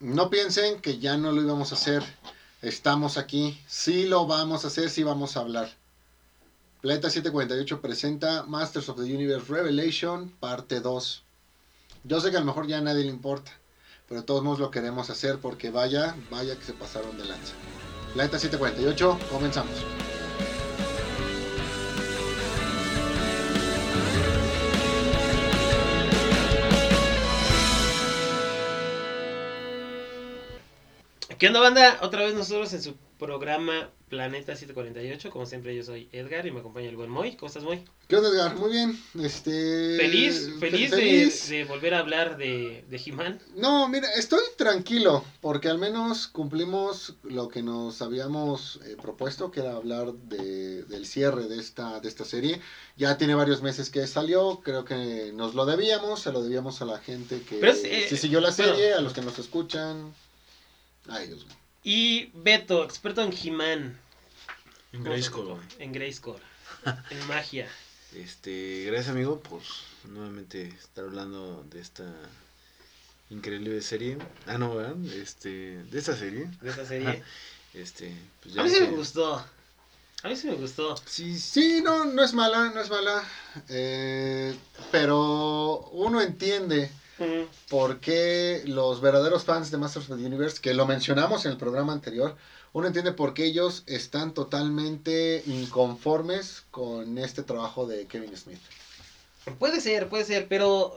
no piensen que ya no lo íbamos a hacer. Estamos aquí. Sí lo vamos a hacer, sí vamos a hablar. Planeta 748 presenta Masters of the Universe Revelation, parte 2. Yo sé que a lo mejor ya a nadie le importa, pero todos modos lo queremos hacer porque vaya, vaya que se pasaron de lanza. Planeta 748, comenzamos. ¿Qué onda, banda? Otra vez nosotros en su programa Planeta 748. Como siempre, yo soy Edgar y me acompaña el buen Moy. ¿Cómo estás, Moy? ¿Qué onda, Edgar? Muy bien. Este... Feliz, feliz, de- feliz. De, volver a hablar de, de He-Man. No, mira, estoy tranquilo porque al menos cumplimos lo que nos habíamos eh, propuesto, que era hablar de, del cierre de esta, de esta serie. Ya tiene varios meses que salió, creo que nos lo debíamos, se lo debíamos a la gente que es, eh, siguió la bueno. serie, a los que nos escuchan. Ay, Dios mío. Y Beto, experto en He-Man. En Grayskull, güey. En Grayskull. en magia. Este, gracias amigo por nuevamente estar hablando de esta increíble serie. Ah, no, ¿verdad? Este, de esta serie. De esa serie. Este, pues A mí sí me gustó. A mí sí me gustó. Sí, sí. Sí, no, no es mala, no es mala. eh, pero uno entiende Mm, por qué los verdaderos fans de Masters of the Universe, que lo mencionamos en el programa anterior, uno entiende por qué ellos están totalmente inconformes con este trabajo de Kevin Smith. Puede ser, puede ser, pero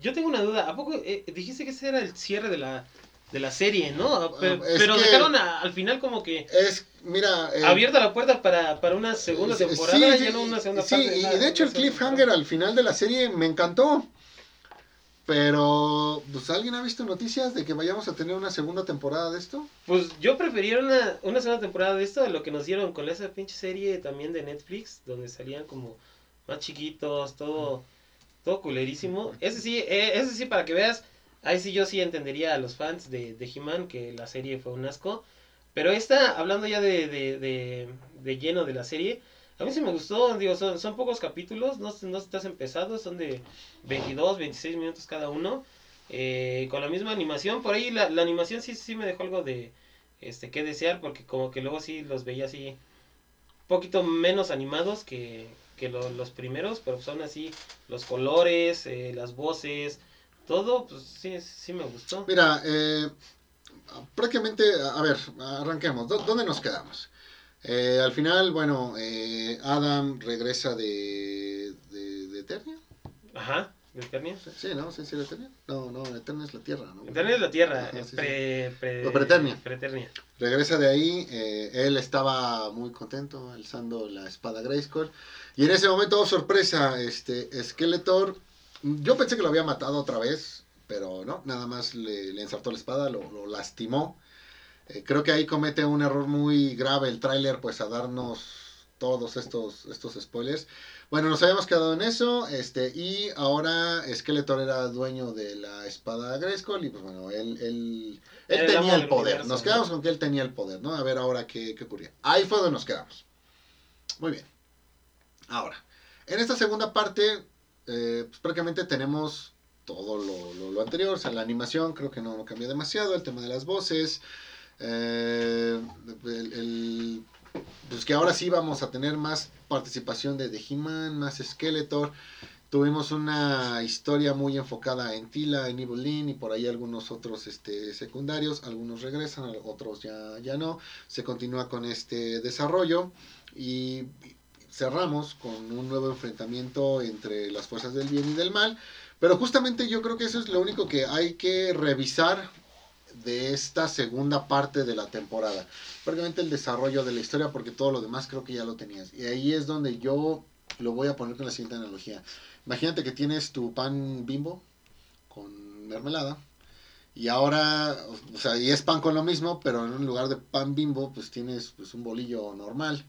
yo tengo una duda. ¿A poco eh, dijiste que ese era el cierre de la, de la serie, no? Ah, es Pero, dejaron a- al final como que Es, mira... eh, abierta la puerta para, para una segunda sí, temporada, sí, ya no una segunda sí, parte. y nada, de hecho el cliffhanger al final de la serie me encantó. Pero, pues, ¿alguien ha visto noticias de que vayamos a tener una segunda temporada de esto? Pues yo preferiría una, una segunda temporada de esto de lo que nos dieron con esa pinche serie también de Netflix, donde salían como más chiquitos, todo, todo culerísimo. Ese sí, eh, ese sí, para que veas, ahí sí yo sí entendería a los fans de, de He-Man que la serie fue un asco. Pero esta, hablando ya de, de, de, de lleno de la serie, a mí sí me gustó, digo, son, son pocos capítulos, no, no estás empezado, son de 22, 26 minutos cada uno. Eh, con la misma animación, por ahí la, la animación sí, sí me dejó algo de este que desear, porque como que luego sí los veía así un poquito menos animados que, que lo- los primeros, pero son así los colores, eh, las voces, todo, pues sí, sí me gustó. Mira, eh, prácticamente, a ver, arranquemos. ¿Dó- ¿Dónde nos quedamos? Eh, al final, bueno, eh, Adam regresa de, de, de Eternia. Ajá, de Eternia. Sí, ¿no? ¿Sí, sí, de Eternia? No, no, Eternia es la Tierra, ¿no? Eternia es la Tierra, Ajá, eh, sí, sí. pre, pre- Preternia. Preternia. Regresa de ahí, eh, él estaba muy contento alzando la espada Grayskull. Y en ese momento, oh, sorpresa, este Skeletor, yo pensé que lo había matado otra vez, pero no, nada más le, le ensartó la espada, lo, lo lastimó. Eh, creo que ahí comete un error muy grave el tráiler, pues a darnos todos estos, estos spoilers. Bueno, nos habíamos quedado en eso, este, y ahora Skeletor era dueño de la espada Grayskull, y pues bueno, él, él, él El tenía el poder. universo, Nos ¿no? quedamos con que él tenía el poder, ¿no? A ver ahora qué, qué ocurría. Ahí fue donde nos quedamos. Muy bien. Ahora, en esta segunda parte, eh, pues prácticamente tenemos todo lo, lo- lo anterior, o sea, la animación creo que no, no cambia demasiado, el tema de las voces, eh, el, pues que ahora sí vamos a tener más participación de, de He-Man, más Skeletor, tuvimos una historia muy enfocada en Tila, en Evelyn y por ahí algunos otros este, secundarios, algunos regresan, otros ya, ya no, se continúa con este desarrollo y cerramos con un nuevo enfrentamiento entre las fuerzas del bien y del mal, pero justamente yo creo que eso es lo único que hay que revisar de esta segunda parte de la temporada. Prácticamente el desarrollo de la historia, porque todo lo demás creo que ya lo tenías. Y ahí es donde yo lo voy a poner con la siguiente analogía. Imagínate que tienes tu pan bimbo con mermelada. Y ahora, o sea, y es pan con lo mismo, pero en lugar de pan bimbo, pues tienes pues, un bolillo normal.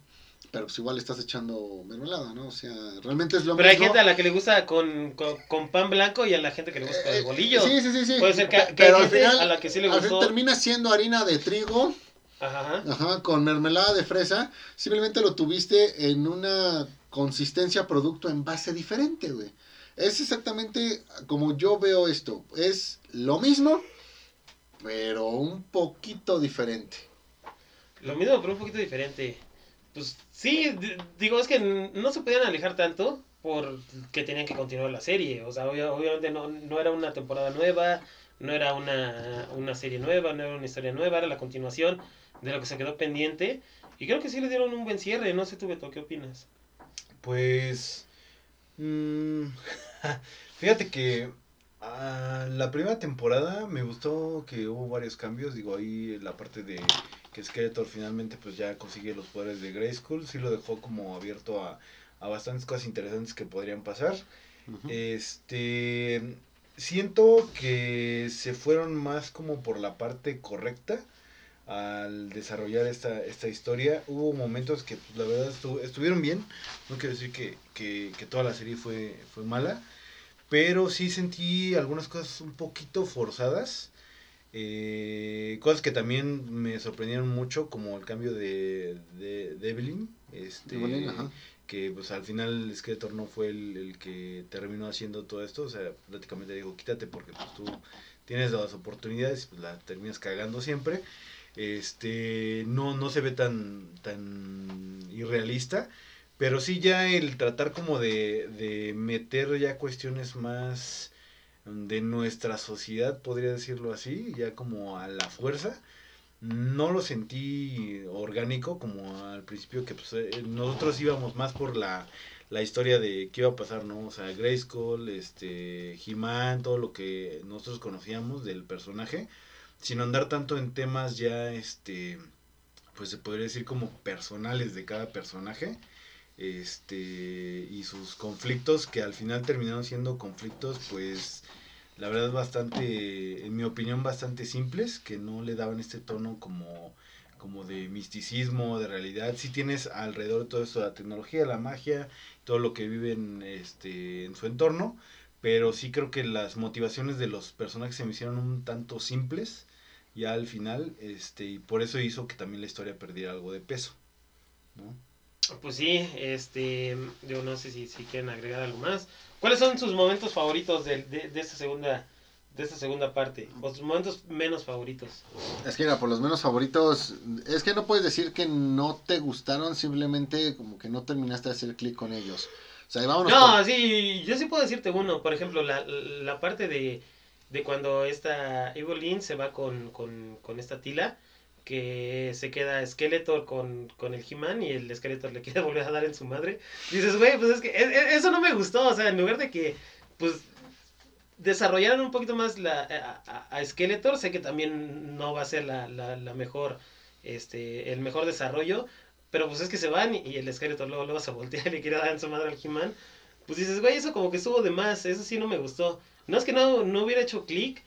Pero pues igual estás echando mermelada, ¿no? O sea, realmente es lo Pero hay mismo. gente a la que le gusta con, con, con pan blanco y a la gente que le gusta con el Eh, bolillo. Sí, sí, sí, sí. Puede ser que, Pe- que pero hay al final, a la que sí le al final gustó. termina siendo harina de trigo, Ajá, ajá. ajá, con mermelada de fresa. Simplemente lo tuviste en una consistencia producto en base diferente, güey. Es exactamente como yo veo esto. Es lo mismo, pero un poquito diferente. Lo mismo, pero un poquito diferente. Pues sí, digo, es que no se podían alejar tanto porque tenían que continuar la serie. O sea, obvia- obviamente no, no era una temporada nueva, no era una, una serie nueva, no era una historia nueva, era la continuación de lo que se quedó pendiente. Y creo que sí le dieron un buen cierre. No sé tú, Beto, ¿qué opinas? Pues. mm, fíjate que ah, la primera temporada me gustó que hubo varios cambios. Digo, ahí la parte de que Skeletor finalmente pues ya consigue los poderes de Grayskull. Sí lo dejó como abierto a, a bastantes cosas interesantes que podrían pasar. Este. Siento que se fueron más como por la parte correcta al desarrollar esta, esta historia. Hubo momentos que pues, la verdad estu- estuvieron bien. No quiero decir que, que, que toda la serie fue, fue mala. Pero sí sentí algunas cosas un poquito forzadas. Eh, cosas que también me sorprendieron mucho, como el cambio de, de, de Evelyn. Este, Evelyn, ajá. que pues al final Skeletor no fue el, el que terminó haciendo todo esto, o sea, prácticamente digo, quítate porque pues tú tienes las oportunidades y pues la terminas cagando siempre. Este, no, no se ve tan, tan irrealista, pero sí ya el tratar como de, de meter ya cuestiones más de nuestra sociedad, podría decirlo así, ya como a la fuerza, no lo sentí orgánico como al principio que pues, eh, nosotros íbamos más por la, la historia de qué iba a pasar, ¿no? O sea, Grayskull, este, He-Man, todo lo que nosotros conocíamos del personaje, sin andar tanto en temas ya, este, pues se podría decir como personales de cada personaje, este, y sus conflictos que al final terminaron siendo conflictos, pues, la verdad bastante, en mi opinión, bastante simples, que no le daban este tono como, como de misticismo, de realidad. Si tienes alrededor de todo esto la tecnología, la magia, todo lo que viven este, en su entorno, pero sí creo que las motivaciones de los personajes se me hicieron un tanto simples ya al final, este, y por eso hizo que también la historia perdiera algo de peso. ¿no? Pues sí, este, yo no sé si, si quieren agregar algo más. ¿Cuáles son sus momentos favoritos de, de, de esta segunda de esta segunda parte? O sus momentos menos favoritos. Es que mira, por los menos favoritos, es que no puedes decir que no te gustaron, simplemente como que no terminaste de hacer clic con ellos. O sea, vámonos. No, por- sí, yo sí puedo decirte uno. Por ejemplo, la, la parte de, de cuando esta Evelyn se va con, con, con esta Tila, que se queda Skeletor con, con el He-Man y el Skeletor le quiere volver a dar en su madre. Dices, güey, pues es que e- e- eso no me gustó. O sea, en lugar de que, pues, desarrollaran un poquito más la, a, a- a Skeletor, sé que también no va a ser la, la, mejor, este, el mejor desarrollo. Pero pues es que se van y, y el Skeletor luego, luego se voltea y le quiere dar en su madre al He-Man. Pues dices, güey, eso como que estuvo de más, eso sí no me gustó. No es que no, no hubiera hecho clic,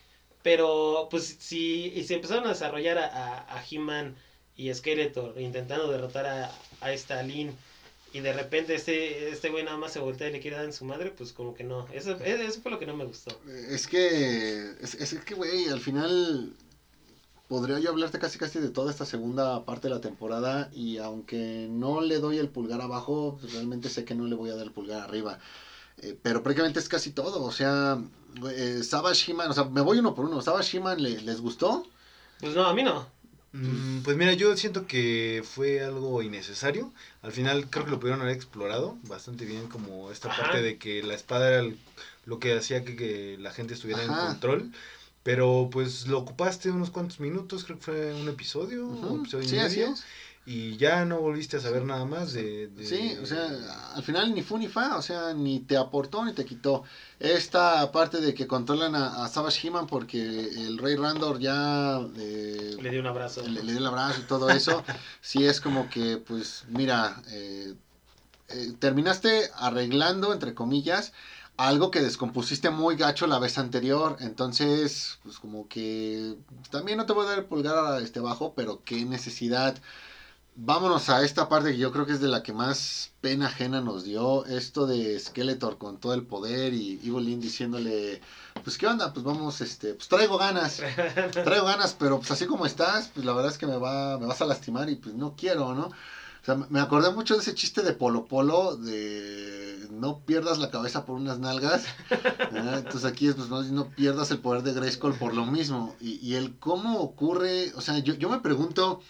pero pues si, si empezaron a desarrollar a, a, a He-Man y Skeletor intentando derrotar a, a esta y de repente este este güey nada más se voltea y le quiere dar en su madre, pues como que no. Eso, e- eso fue lo que no me gustó. Es que, es, es que, güey, al final podría yo hablarte casi casi de toda esta segunda parte de la temporada y aunque no le doy el pulgar abajo, realmente sé que no le voy a dar el pulgar arriba. Eh, pero prácticamente es casi todo, o sea, eh, Savage He-Man, o sea, me voy uno por uno, Savage He-Man le- les gustó, Pues no, a mí no. Mm, Pues mira, yo siento que fue algo innecesario. Al final creo que lo pudieron haber explorado bastante bien, como esta Ajá. parte de que la espada era el- lo que hacía que, que la gente estuviera en control. Pero pues lo ocupaste unos cuantos minutos, creo que fue un episodio, Ujú, episodio y sí, así medio, es. Y ya no volviste a saber nada más de... de- Sí, o sea, al final ni fu ni fa, o sea, ni te aportó ni te quitó. Esta parte de que controlan a, a Savage He-Man porque el Rey Randor ya eh, Le di un abrazo. le, le dio el abrazo y todo eso, sí es como que, pues, mira, eh, eh, terminaste arreglando, entre comillas, algo que descompusiste muy gacho la vez anterior, entonces, pues como que también no te voy a dar el pulgar a este bajo, pero qué necesidad. Vámonos a esta parte que yo creo que es de la que más pena ajena nos dio, esto de Skeletor con todo el poder y Evelyn diciéndole, pues qué onda, pues vamos, este, pues traigo ganas, traigo ganas, pero pues así como estás, pues la verdad es que me va, me vas a lastimar y pues no quiero, ¿no? O sea, me acordé mucho de ese chiste de Polo Polo, de, no pierdas la cabeza por unas nalgas. ¿verdad? Entonces aquí es, pues no, no pierdas el poder de Grayskull por lo mismo. Y, y el cómo ocurre, o sea, yo, yo me pregunto,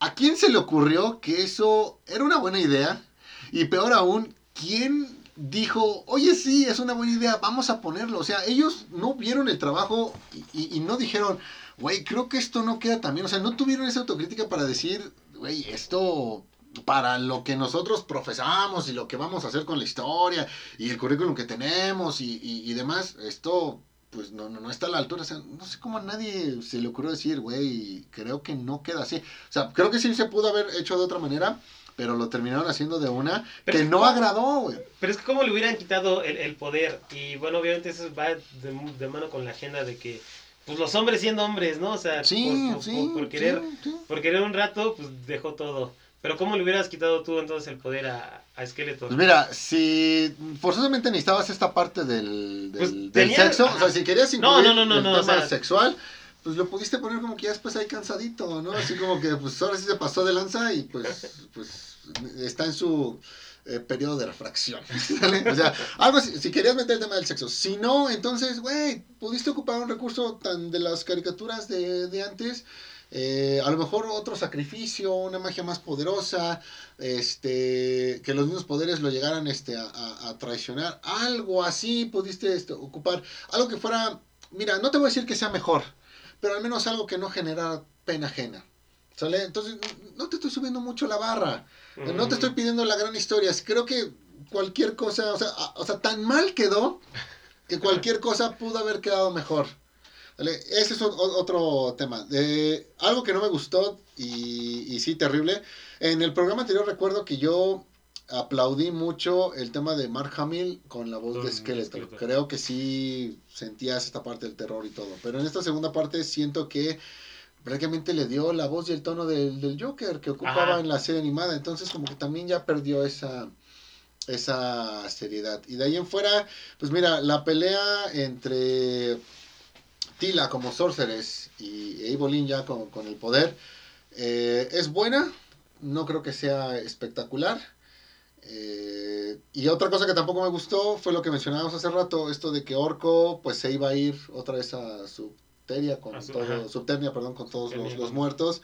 ¿a quién se le ocurrió que eso era una buena idea? Y peor aún, ¿quién dijo, oye, sí, es una buena idea, vamos a ponerlo? O sea, ellos no vieron el trabajo y, no dijeron, güey, creo que esto no queda tan bien. O sea, no tuvieron esa autocrítica para decir, güey, esto para lo que nosotros profesamos y lo que vamos a hacer con la historia y el currículum que tenemos y- y demás, esto pues no, no, no está a la altura. O sea, no sé cómo a nadie se le ocurrió decir, güey, creo que no queda así. O sea, creo que sí se pudo haber hecho de otra manera, pero lo terminaron haciendo de una Pero que no como- agradó, güey. Pero es que como le hubieran quitado el, el poder. Y bueno, obviamente eso va de, de mano con la agenda de que, pues los hombres siendo hombres, ¿no? O sea, Sí, por, por- sí, por- por querer, sí. por querer un rato, pues dejó todo. Pero ¿cómo le hubieras quitado tú entonces el poder a, a Skeletor? Pues mira, si forzosamente necesitabas esta parte del, del, Pues del tenía- sexo, o sea, si querías incluir no, no, no, el o tema sea- sexual, pues lo pudiste poner como que ya después ahí cansadito, ¿no? Así como que pues ahora sí se pasó de lanza y pues, pues está en su eh, periodo de refracción. ¿sale? O sea, algo así, si querías meter el tema del sexo. Si no, entonces, güey, pudiste ocupar un recurso tan de las caricaturas de, de antes. Eh, a lo mejor otro sacrificio, una magia más poderosa, este, que los mismos poderes lo llegaran este, a, a- a traicionar, algo así pudiste este, ocupar, algo que fuera, mira, no te voy a decir que sea mejor, pero al menos algo que no generara pena ajena. ¿Sale? Entonces, no te estoy subiendo mucho la barra. No te estoy pidiendo la gran historia. Creo que cualquier cosa, o sea, a- o sea, tan mal quedó que cualquier cosa pudo haber quedado mejor. Ese es otro tema. Eh, algo que no me gustó y, y sí, terrible. En el programa anterior recuerdo que yo aplaudí mucho el tema de Mark Hamill con la voz de Skeletor. Creo que sí sentías esta parte del terror y todo. Pero en esta segunda parte siento que prácticamente le dio la voz y el tono del, del Joker que ocupaba Ajá. en la serie animada. Entonces como que también ya perdió esa, esa seriedad. Y de ahí en fuera, pues mira, la pelea entre Tila como Sorceress y Evelyn ya con, con el poder eh, es buena. No creo que sea espectacular. Eh, y otra cosa que tampoco me gustó fue lo que mencionábamos hace rato, esto de que Orco pues se iba a ir otra vez a Subteria con A su- todo. Subternia, perdón, con todos los, muertos.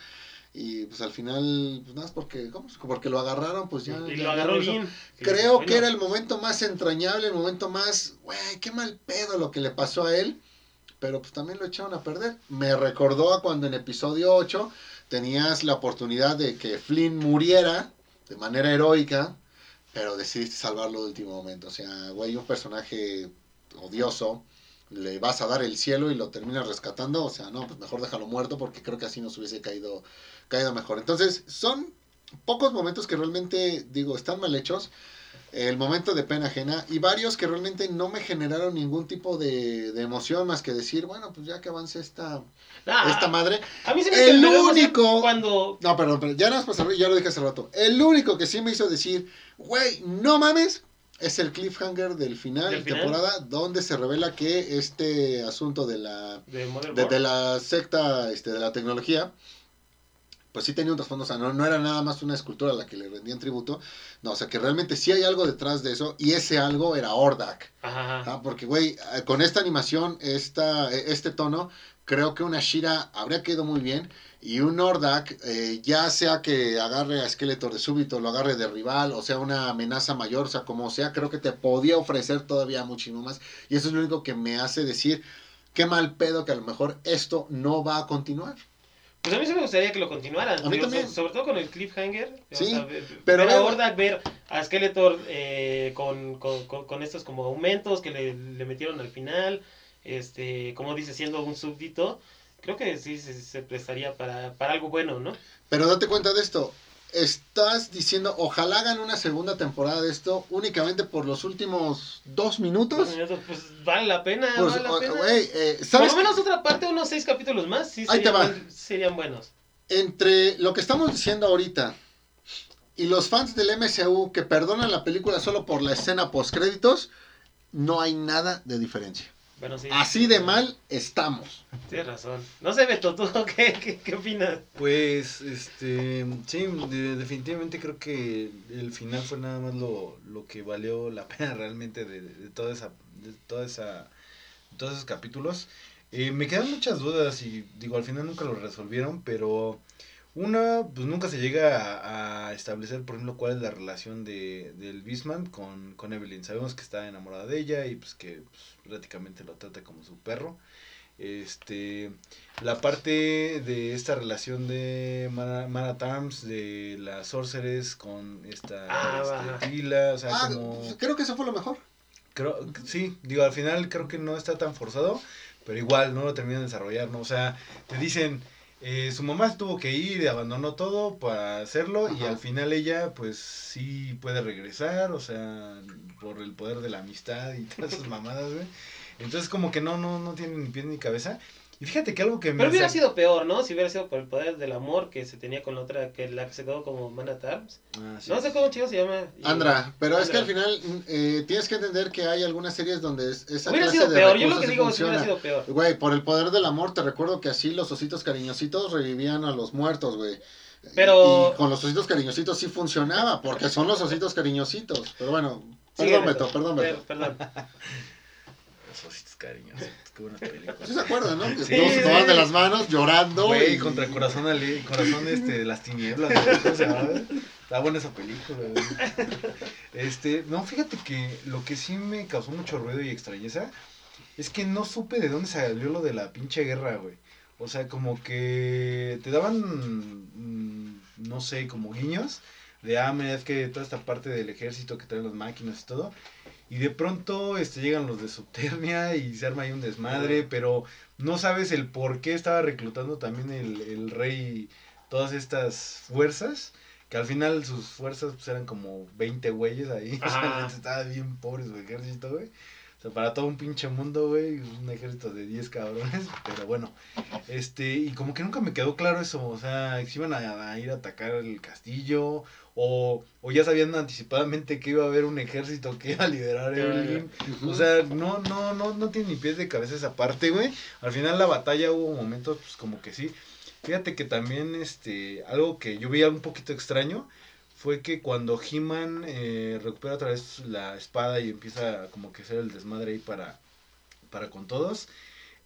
Y pues al final, pues nada porque, ¿cómo? porque lo agarraron, pues ya. y ya- lo agarró bien. Creo Bueno, que era el momento más entrañable, el momento más, güey, qué mal pedo lo que le pasó a él. Pero pues también lo echaron a perder. Me recordó a cuando en episodio 8 tenías la oportunidad de que Flynn muriera de manera heroica, pero decidiste salvarlo de último momento. O sea, güey, un personaje odioso, le vas a dar el cielo y lo terminas rescatando. O sea, no, pues mejor déjalo muerto porque creo que así nos hubiese caído, caído mejor. Entonces, son pocos momentos que realmente, digo, están mal hechos. El momento de pena ajena y varios que realmente no me generaron ningún tipo de, de emoción más que decir, bueno, pues ya que avance esta, esta madre. a mí se me el único- Cuando. No, perdón, pero ya no es ya lo dije hace rato. El único que sí me hizo decir, güey, no mames, es el cliffhanger del final ¿Del de temporada, donde se revela que este asunto de la, De la secta este, de la tecnología, pues sí tenía un trasfondo, o sea, no, no era nada más una escultura a la que le rendían tributo, no, o sea, que realmente sí hay algo detrás de eso, y ese algo era Ordak. Ajá, ajá. Ah, porque, güey, eh, con esta animación, esta, eh, este tono, creo que una Shira habría quedado muy bien. Y un Nordak, eh, ya sea que agarre a Skeletor de súbito, lo agarre de rival, o sea, una amenaza mayor, o sea, como sea, creo que te podía ofrecer todavía muchísimo más. Y eso es lo único que me hace decir, qué mal pedo que a lo mejor esto no va a continuar. Pues a mí sí me gustaría que lo continuaran. A mí digo, también. so- sobre todo con el cliffhanger. o Sí, sea, ver, pero ver a ver a Skeletor eh, con, con, con, con estos como aumentos que le, le metieron al final. Este, como dice, siendo un súbdito. Creo que sí se, se prestaría para, para algo bueno, ¿no? Pero date cuenta de esto. Estás diciendo, ojalá hagan una segunda temporada de esto únicamente por los últimos dos minutos. Pues vale la pena, Pues, vale la pena. eh, Por lo menos otra parte, unos seis capítulos más, sí Ahí te serían, va. buen- serían buenos. entre lo que estamos diciendo ahorita y los fans del MCU que perdonan la película solo por la escena post créditos, no hay nada de diferencia. Bueno, sí. Así de mal estamos. Tienes razón. No sé, Beto, ¿tú qué, qué, qué opinas? Pues, este, sí, de- definitivamente creo que el final fue nada más lo, lo que valió la pena realmente de, de toda esa, de toda esa, de todos esos capítulos. Eh, me quedan muchas dudas y digo, al final nunca lo resolvieron, pero una, pues nunca se llega a, a establecer, por ejemplo, cuál es la relación de, del Beastman con, con Evelyn. Sabemos que está enamorada de ella y pues que pues, prácticamente lo trata como su perro. Este, la parte de esta relación de Mana, Mana Tams, de las Sorceress con esta Ah, este. Tila, o sea, Ah, como... creo que eso fue lo mejor. Creo, sí, digo, al final creo que no está tan forzado, pero igual no lo terminan de desarrollar, ¿no? O sea, te dicen, eh, su mamá tuvo que ir y abandonó todo para hacerlo y al final ella, pues sí puede regresar, o sea, por el poder de la amistad y todas esas mamadas, güey. Entonces como que no, no, no tiene ni pie ni cabeza. Y fíjate que algo que me... Pero hubiera sido peor, ¿no? Si hubiera sido por el poder del amor que se tenía con la otra, que la que se quedó como Mana Tarms. Ah, sí. No sé cómo chido se llama. Y- Andra, pero es que al final eh, tienes que entender que hay algunas series donde es- esa Hubiera clase sido de peor, yo lo que sí digo es que hubiera sido peor. Güey, por el poder del amor, te recuerdo que así los ositos cariñositos revivían a los muertos, güey. Pero- Y con los ositos cariñositos sí funcionaba, porque son los ositos cariñositos. Pero bueno, perdón, Beto. Beto, perdón, Per- Beto. Perdón. Los ositos cariñosos, qué buenas películas. ¿Sí se acuerdan, no? Que Sí, todos se sí. tomaban de las manos llorando. Güey, y- contra corazón ale- corazón este de las tinieblas, güey, ¿cómo se llama? Está buena esa película, güey. Este, no, fíjate que lo que sí me causó mucho ruido y extrañeza es que no supe de dónde salió lo de la pinche guerra, güey. O sea, como que te daban, mm, no sé, como guiños de, ah, mira, es que toda esta parte del ejército que traen las máquinas y todo. Y de pronto este, llegan los de Subternia y se arma ahí un desmadre, pero no sabes el por qué estaba reclutando también el, el rey todas estas fuerzas. Que al final sus fuerzas pues, eran como 20 güeyes ahí. O sea, estaba bien pobre su ejército, güey. O sea, para todo un pinche mundo, güey, un ejército de 10 cabrones. Pero bueno, este, y como que nunca me quedó claro eso. O sea, si iban a, a ir a atacar el castillo. O, o ya sabían anticipadamente que iba a haber un ejército que iba a liderar ya. Evelyn. O sea, no, no, no, no tiene ni pies de cabeza esa parte, güey. Al final la batalla hubo momentos, pues como que sí. Fíjate que también, este, algo que yo veía un poquito extraño fue que cuando He-Man eh, recupera otra vez la espada y empieza como que hacer el desmadre ahí para, para con todos,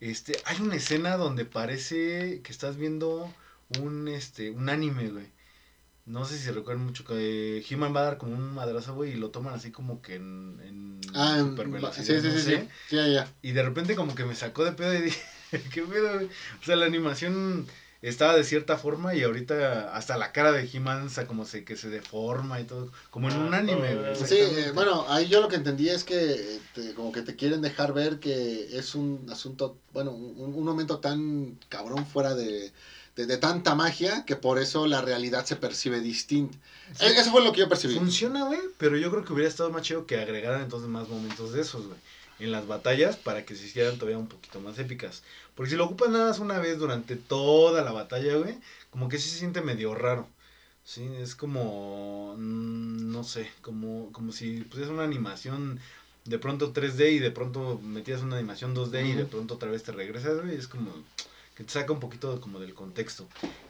este, hay una escena donde parece que estás viendo un, este, un anime, güey. No sé si recuerdan mucho que He-Man va a dar como un madrazo, güey, y lo toman así como que en, en Ah, en- supervelocidad, sí, sí, no sí, sé. sí. Sí, ya, ya. Y de repente como que me sacó de pedo y dije, ¿qué pedo? güey? O sea, la animación estaba de cierta forma y ahorita hasta la cara de He-Man o sea, como se, que se deforma y todo, como en un Ah, anime. oh, güey, Sí, eh, bueno, ahí yo lo que entendí es que eh, te- como que te quieren dejar ver que es un asunto, bueno, un, un momento tan cabrón fuera de, de, de tanta magia que por eso la realidad se percibe distinta. Sí. Eh, Eso fue lo que yo percibí. Funciona, güey, pero yo creo que hubiera estado más chido que agregaran entonces más momentos de esos, güey. En las batallas para que se hicieran todavía un poquito más épicas. Porque si lo ocupan nada más una vez durante toda la batalla, güey, como que sí se siente medio raro. Sí, es como, mm, no sé, como, como si pusieras una animación de pronto 3D y de pronto metías una animación 2D y de pronto otra vez te regresas, güey. Es como que te saca un poquito como del contexto.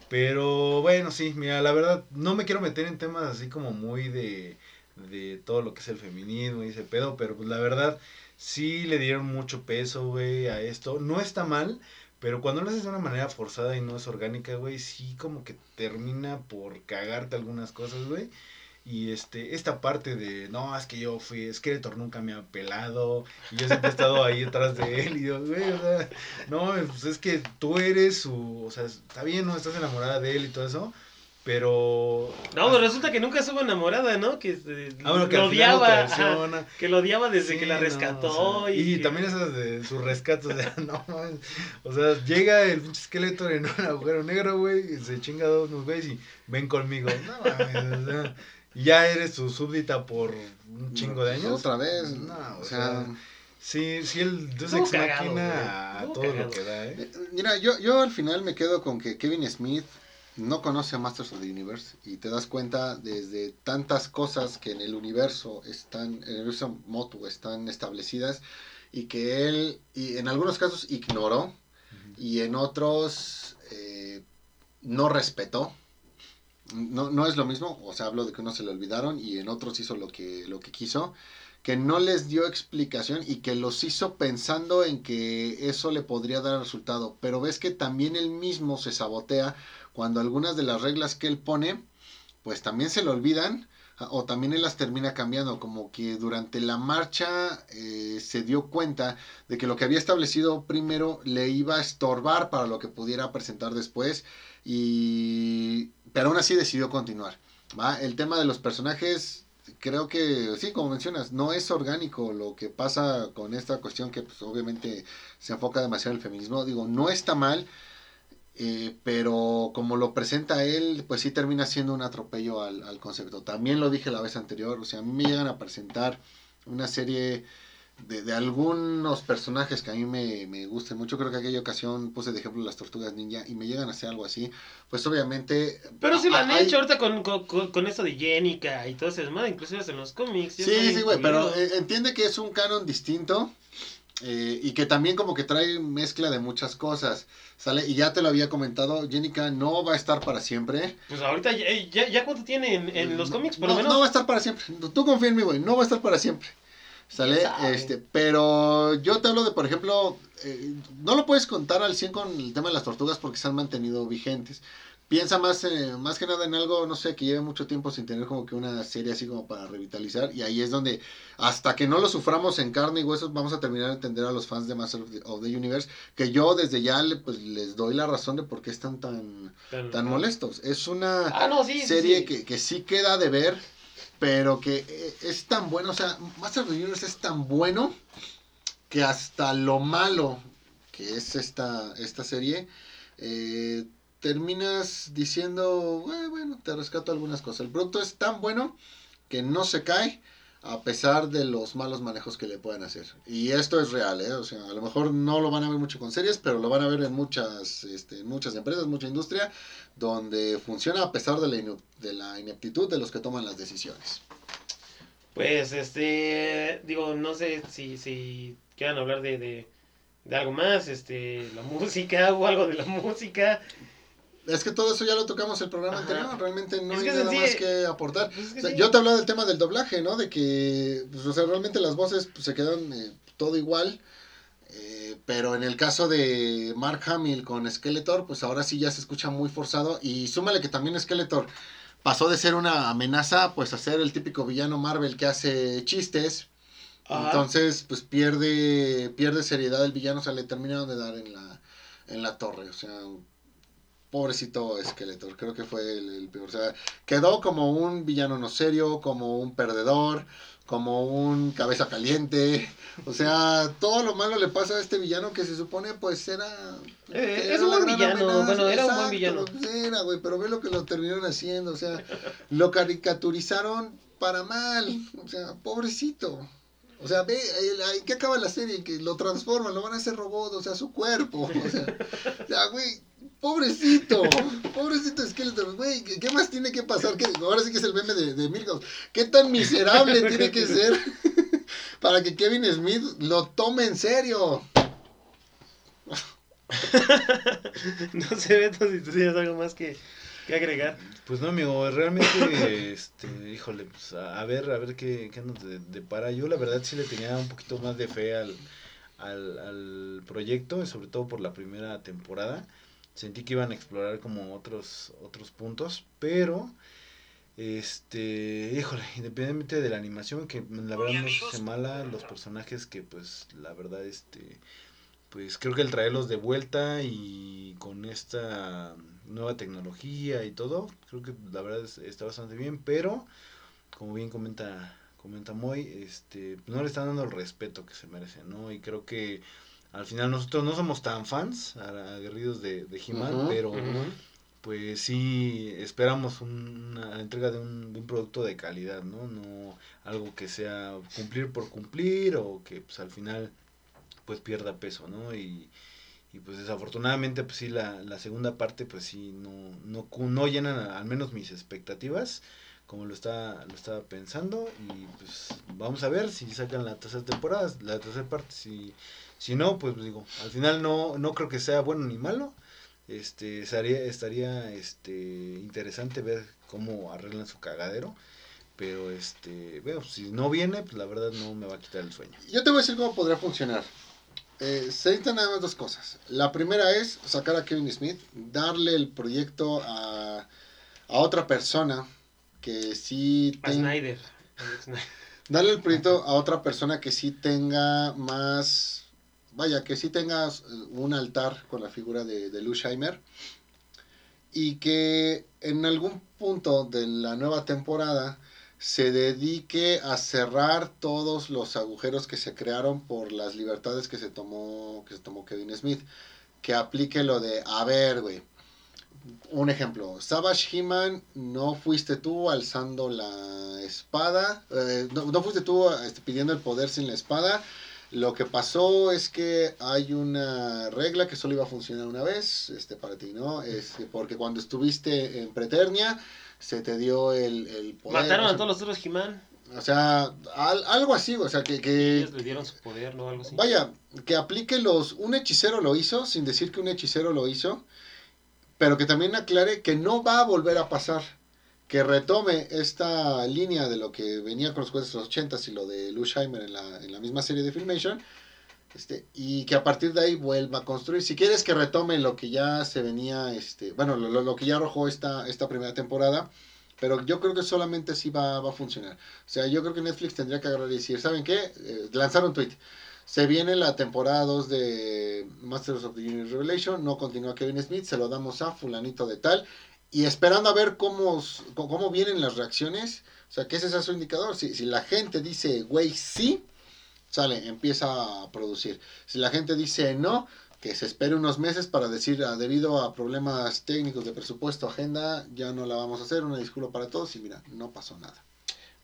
Pero bueno, sí, mira, la verdad, no me quiero meter en temas así como muy de, de todo lo que es el feminismo y ese pedo, pero pues la verdad, sí le dieron mucho peso, güey, a esto. No está mal, pero cuando lo haces de una manera forzada y no es orgánica, güey, sí como que termina por cagarte algunas cosas, güey. Y este, esta parte de, no, es que yo fui, Skeletor nunca me ha pelado, y yo siempre he estado ahí detrás de él, y yo, güey, o sea, no, pues es que tú eres su, o sea, está bien, no estás enamorada de él y todo eso, pero... No, pero resulta que nunca estuvo enamorada, ¿no? Que eh, Ah, bueno, que lo odiaba. ajá, que lo odiaba desde Sí, que la no, rescató. o sea, y que- también esas de su rescate, o sea, no mames. O sea, llega el pinche esqueleto en un agujero negro, güey, y se chinga dos unos güeyes y ven conmigo. No mames, o sea, y ya eres su súbdita por un chingo de Pues años. Otra vez. No, o o sea, sea, Sí, sí, el Deus Ex Machina todo cagado. lo que da, ¿eh? eh, mira, yo, yo al final me quedo con que Kevin Smith no conoce a Masters of the Universe y te das cuenta desde tantas cosas que en el universo están, en el universo Motu están establecidas y que él, y en algunos casos ignoró y en otros eh, no respetó. No, no es lo mismo, o sea, hablo de que uno se le olvidaron y en otros hizo lo que, lo que quiso, que no les dio explicación y que los hizo pensando en que eso le podría dar resultado. Pero ves que también él mismo se sabotea cuando algunas de las reglas que él pone, pues también se le olvidan o también él las termina cambiando, como que durante la marcha eh, se dio cuenta de que lo que había establecido primero le iba a estorbar para lo que pudiera presentar después, y pero aún así decidió continuar. El tema de los personajes, creo que sí, como mencionas, no es orgánico lo que pasa con esta cuestión que pues, obviamente se enfoca demasiado en el feminismo, digo, no está mal, eh, pero como lo presenta él, pues sí termina siendo un atropello al, concepto. También lo dije la vez anterior, o sea, a mí me llegan a presentar una serie de, algunos personajes que a mí me, me gusten mucho. Creo que aquella ocasión puse de ejemplo las tortugas ninja y me llegan a hacer algo así. Pues obviamente. Pero sí lo han hecho ahorita con, con, con, eso de Jenica y todo eso, inclusive en los cómics. Sí, sí, güey, pero eh, entiende que es un canon distinto. Eh, y que también como que trae mezcla de muchas cosas, ¿sale? Y ya te lo había comentado, Jenica no va a estar para siempre. Pues ahorita ya, ya, ya cuánto tiene en, en los cómics, por no, lo menos. No va a estar para siempre, tú confía en mí, güey, no va a estar para siempre. ¿Sale? Este, pero yo te hablo de, por ejemplo, eh, no lo puedes contar al 100 con el tema de las tortugas porque se han mantenido vigentes piensa más, eh, más que nada en algo, no sé, que lleve mucho tiempo sin tener como que una serie así como para revitalizar. Y ahí es donde, hasta que no lo suframos en carne y huesos, vamos a terminar de entender a los fans de Master of the, Universe, que yo desde ya le, pues, les doy la razón de por qué están tan, tan molestos. Es una ah, serie Que, que sí queda de ver, pero que eh, es tan bueno, o sea, Master of the Universe es tan bueno que hasta lo malo que es esta, esta serie, eh, terminas diciendo, bueno, te rescato algunas cosas. El producto es tan bueno que no se cae a pesar de los malos manejos que le puedan hacer. Y esto es real, ¿eh? O sea, a lo mejor no lo van a ver mucho con series, pero lo van a ver en muchas, este, muchas empresas, mucha industria, donde funciona a pesar de la, de la ineptitud de los que toman las decisiones. Pues, este, digo, no sé si, si quieran hablar de, de, de algo más, este, la música o algo de la música. Es que todo eso ya lo tocamos el programa anterior, realmente no hay nada más que aportar. Pues yo te hablaba del tema del doblaje, ¿no? De que, pues, o sea, realmente las voces pues, se quedan eh, todo igual. Eh, pero en el caso de Mark Hamill con Skeletor, pues ahora sí ya se escucha muy forzado. Y súmale que también Skeletor pasó de ser una amenaza, pues a ser el típico villano Marvel que hace chistes. Entonces, pues pierde, pierde seriedad el villano, o sea, le terminaron de dar en la, en la torre. O sea, pobrecito Skeletor, creo que fue el, peor. O sea, quedó como un villano no serio, como un perdedor, como un cabeza caliente. O sea, todo lo malo le pasa a este villano que se supone pues era... Eh, es un buen villano, bueno, era un buen villano. Pues, era, güey, pero ve lo que lo terminaron haciendo, o sea, lo caricaturizaron para mal, o sea, pobrecito. O sea, ve, ¿qué acaba la serie? Que lo transforman, lo van a hacer robot, o sea, su cuerpo. O sea, o güey, Pobrecito, pobrecito Skeletor, güey, ¿qué, más tiene que pasar? que Ahora sí que es el meme de, de Milhouse. ¿Qué tan miserable tiene que ser para que Kevin Smith lo tome en serio? no sé, Beto, si tú tienes algo más que, agregar. Pues no, amigo, realmente, este, híjole, pues a, ver, a ver qué, qué nos depara. Yo la verdad sí le tenía un poquito más de fe al, al, al proyecto, sobre todo por la primera temporada sentí que iban a explorar como otros otros puntos, pero este, híjole, independientemente de la animación que la verdad no se mala, los personajes que pues la verdad este pues creo que el traerlos de vuelta y con esta nueva tecnología y todo, creo que la verdad está bastante bien, pero como bien comenta comenta Moy, este no le están dando el respeto que se merece, ¿no? Y creo que al final nosotros no somos tan fans, aguerridos de, de He-Man, pero pues sí esperamos una entrega de un, de un, producto de calidad, ¿no? No algo que sea cumplir por cumplir o que pues al final pues pierda peso, ¿no? Y, y pues desafortunadamente pues sí la, la segunda parte pues sí no, no, no llenan al menos mis expectativas como lo está lo estaba pensando y pues vamos a ver si sacan la tercera temporada, la tercera parte si si no, pues digo, al final no no creo que sea bueno ni malo. Este estaría estaría este interesante ver cómo arreglan su cagadero. Pero este, bueno, si no viene, pues la verdad no me va a quitar el sueño. Yo te voy a decir cómo podría funcionar. Eh, se necesitan nada más dos cosas. La primera es sacar a Kevin Smith, darle el proyecto a, a otra persona que sí A ten- Snyder. Darle el proyecto a otra persona que sí tenga más, vaya, que sí tenga un altar con la figura de, de Lou Scheimer y que en algún punto de la nueva temporada se dedique a cerrar todos los agujeros que se crearon por las libertades que se tomó que se tomó Kevin Smith. Que aplique lo de a ver güey un ejemplo Savage He-Man no fuiste tú alzando la espada eh, no, no fuiste tú este, pidiendo el poder sin la espada. Lo que pasó es que hay una regla que solo iba a funcionar una vez este para ti no es que porque cuando estuviste en Preternia se te dio el, el poder Mataron o a todos los otros He-Man. o sea, al- algo así, o sea, que, que ellos le dieron su poder, ¿no? Algo así. vaya, que aplique los, un hechicero lo hizo, sin decir que un hechicero lo hizo, pero que también aclare que no va a volver a pasar, que retome esta línea de lo que venía con los jueces de los 80 y lo de Lou Scheimer en la, en la misma serie de Filmation, este, y que a partir de ahí vuelva a construir. Si quieres que retome lo que ya se venía, este, bueno, lo, lo- que ya arrojó esta, esta primera temporada, pero yo creo que solamente así va, va a funcionar. O sea, yo creo que Netflix tendría que agarrar y decir, ¿saben qué? Eh, lanzar un tweet. Se viene la temporada 2 de Masters of the Universe Revelation, no continúa Kevin Smith, se lo damos a fulanito de tal, y esperando a ver cómo cómo vienen las reacciones, o sea, que ese sea su indicador. Si, si la gente dice, güey, sí, sale, empieza a producir. Si la gente dice no, que se espere unos meses para decir, ah, debido a problemas técnicos de presupuesto, agenda, ya no la vamos a hacer, una disculpa para todos, y mira, no pasó nada.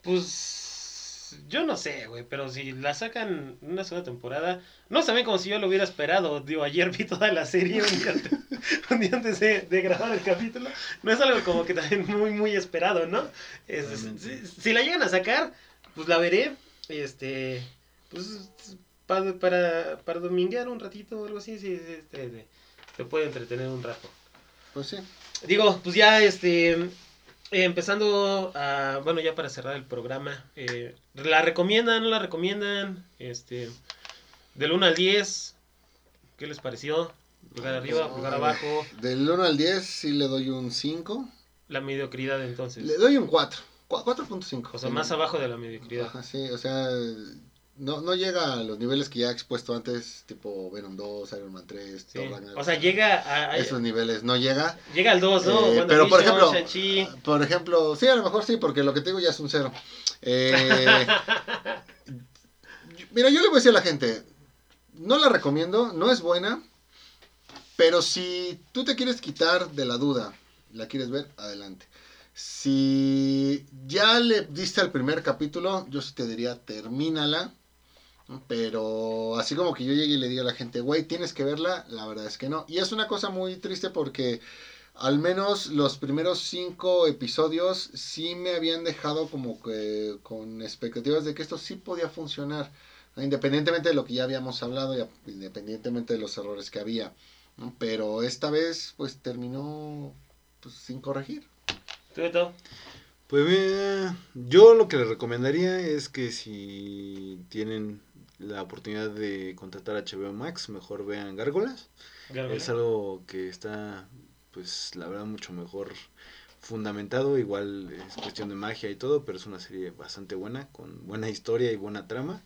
Pues yo no sé, güey, pero si la sacan una segunda temporada, no saben como si yo lo hubiera esperado. Digo, ayer vi toda la serie un día antes, un día antes de, de grabar el capítulo. No es algo como que también muy, muy esperado, ¿no? Es- si, si la llegan a sacar, pues la veré. Este, pues pa- para, para dominguear un ratito o algo así, sí, sí, este, te, te puede entretener un rato. Pues sí. Digo, pues ya este eh, empezando a bueno ya para cerrar el programa, eh, la recomiendan, no la recomiendan, este del 1 al 10, ¿qué les pareció? Pulgar arriba, pulgar abajo, Del 1 al 10 sí le doy un 5. la mediocridad entonces. Le doy un 4. 4.5. O sea, más abajo de la mediocridad. Ajá, sí, o sea, no, no llega a los niveles que ya he expuesto antes, tipo Venom 2, Iron Man 3, Sí. Thor Ragnarok. O sea, llega a, a- Esos niveles no llega. llega al 2, ¿no? Eh, pero por ejemplo, por ejemplo, sí, a lo mejor sí, porque lo que te digo ya es un cero. Eh, mira, yo le voy a decir a la gente, no la recomiendo, no es buena, pero si tú te quieres quitar de la duda, la quieres ver, adelante. Si ya le diste al primer capítulo, yo sí te diría, termínala. Pero así como que yo llegue y le diga a la gente, güey, tienes que verla, la verdad es que no. Y es una cosa muy triste porque al menos los primeros cinco episodios sí me habían dejado como que con expectativas de que esto sí podía funcionar, ¿no? independientemente de lo que ya habíamos hablado y independientemente de los errores que había. ¿no? Pero esta vez pues terminó pues, sin corregir. ¿Tú? Pues mira, yo lo que les recomendaría es que si tienen la oportunidad de contratar a HBO Max, mejor vean Gárgolas. Gárgola. Es algo que está, pues la verdad, mucho mejor fundamentado. Igual es cuestión de magia y todo, pero es una serie bastante buena, con buena historia y buena trama.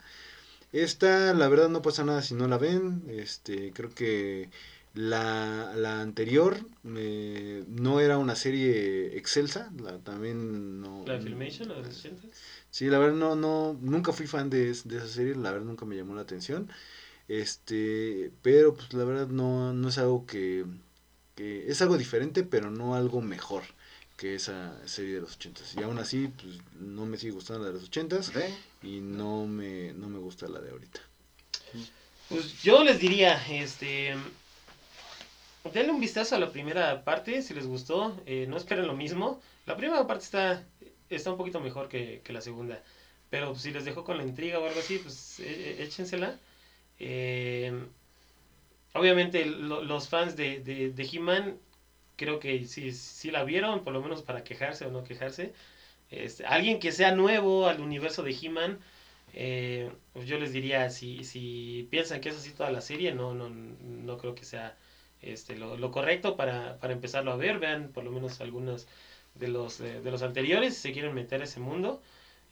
Esta, la verdad, no pasa nada si no la ven. Este, creo que la, la anterior eh, no era una serie excelsa. La, también no. ¿La Filmation, la de los 80? Sí, la verdad no, no, nunca fui fan de, es- de esa serie, la verdad nunca me llamó la atención. Este, pero pues la verdad no, no es algo que, que es algo diferente, pero no algo mejor que esa serie de los ochentas. Y aún así, pues no me sigue gustando la de los ochentas ¿ok? y no me, no me gusta la de ahorita. Pues yo les diría, este, denle un vistazo a la primera parte, si les gustó, eh, no esperen lo mismo. La primera parte está está un poquito mejor que, que la segunda. Pero si les dejó con la intriga o algo así, pues eh, eh, échensela. Eh, obviamente lo- los fans de, de, de He-Man creo que sí, sí la vieron, por lo menos para quejarse o no quejarse. Este, alguien que sea nuevo al universo de He-Man, pues yo les diría, si, si piensan que es así toda la serie, no, no, no creo que sea este, lo, lo correcto para, para empezarlo a ver. Vean por lo menos algunos de los, de, de los anteriores si se quieren meter a ese mundo.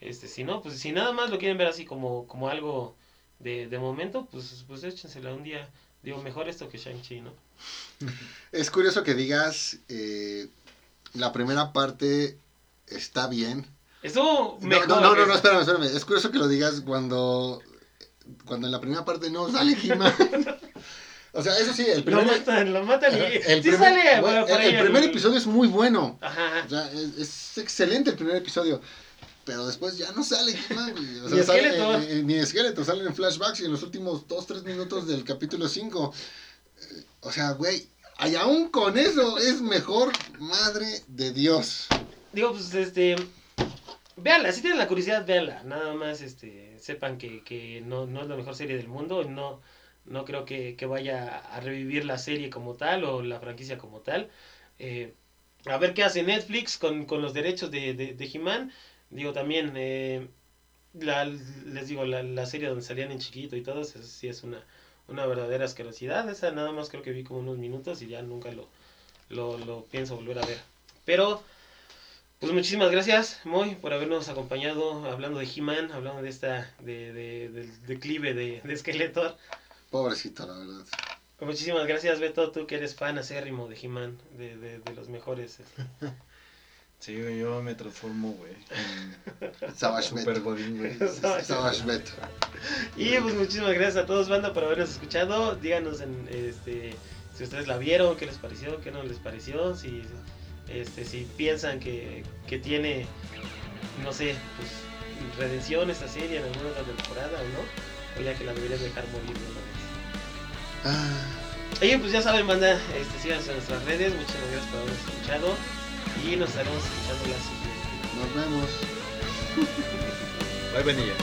Este, si no, pues si nada más lo quieren ver así como, como algo de, de momento, pues, pues échensela un día. Digo, mejor esto que Shang-Chi, ¿no? Es curioso que digas, eh, la primera parte está bien. Estuvo No, mejor. no, no, no, no, espérame, espérame. Es curioso que lo digas cuando, cuando en la primera parte no sale He-Man. o sea, eso sí, el Lo primer, matan, lo matan y... el sí primer- sale, bueno, el- el primer episodio es muy bueno. Ajá. O sea, es, es excelente el primer episodio. Pero después ya no sale He-Man, güey. O sea, Ni sale- eh, eh, ni Skeletor, salen en flashbacks y en los últimos 2-3 minutos del capítulo 5. Eh, o sea, güey, y aún con eso es mejor, madre de Dios. Digo, pues, este... Véanla, si tienen la curiosidad, véanla. Nada más, este, sepan que, que no, no es la mejor serie del mundo. No, no creo que, que vaya a revivir la serie como tal o la franquicia como tal. Eh, a ver qué hace Netflix con, con los derechos de, de, de He-Man. Digo, también, eh, la, les digo, la, la serie donde salían en chiquito y todo, eso sí es una, una verdadera asquerosidad. Esa nada más creo que vi como unos minutos y ya nunca lo, lo, lo pienso volver a ver. Pero, pues muchísimas gracias, Moy, por habernos acompañado hablando de He-Man, hablando de esta, de, de- del declive de, de Skeletor. Pobrecito, la verdad. Muchísimas gracias, Beto, tú que eres fan acérrimo de He-Man, de, de, de los mejores. este. Sí, güey, yo me transformo, güey. Savage Super Beto. Godín, güey. Savage Beto. Y pues muchísimas gracias a todos, banda, por habernos escuchado. Díganos en, este, si ustedes la vieron, qué les pareció, qué no les pareció, si, este, si piensan que, que tiene, no sé, pues redención esta serie en alguna otra temporada o no, o ya que la deberían dejar morir de una vez. Ah, Y pues ya saben, banda, este, síganos en nuestras redes, muchísimas gracias por habernos escuchado y nos estaremos escuchando la siguiente. nos vemos. Bye, Benilla.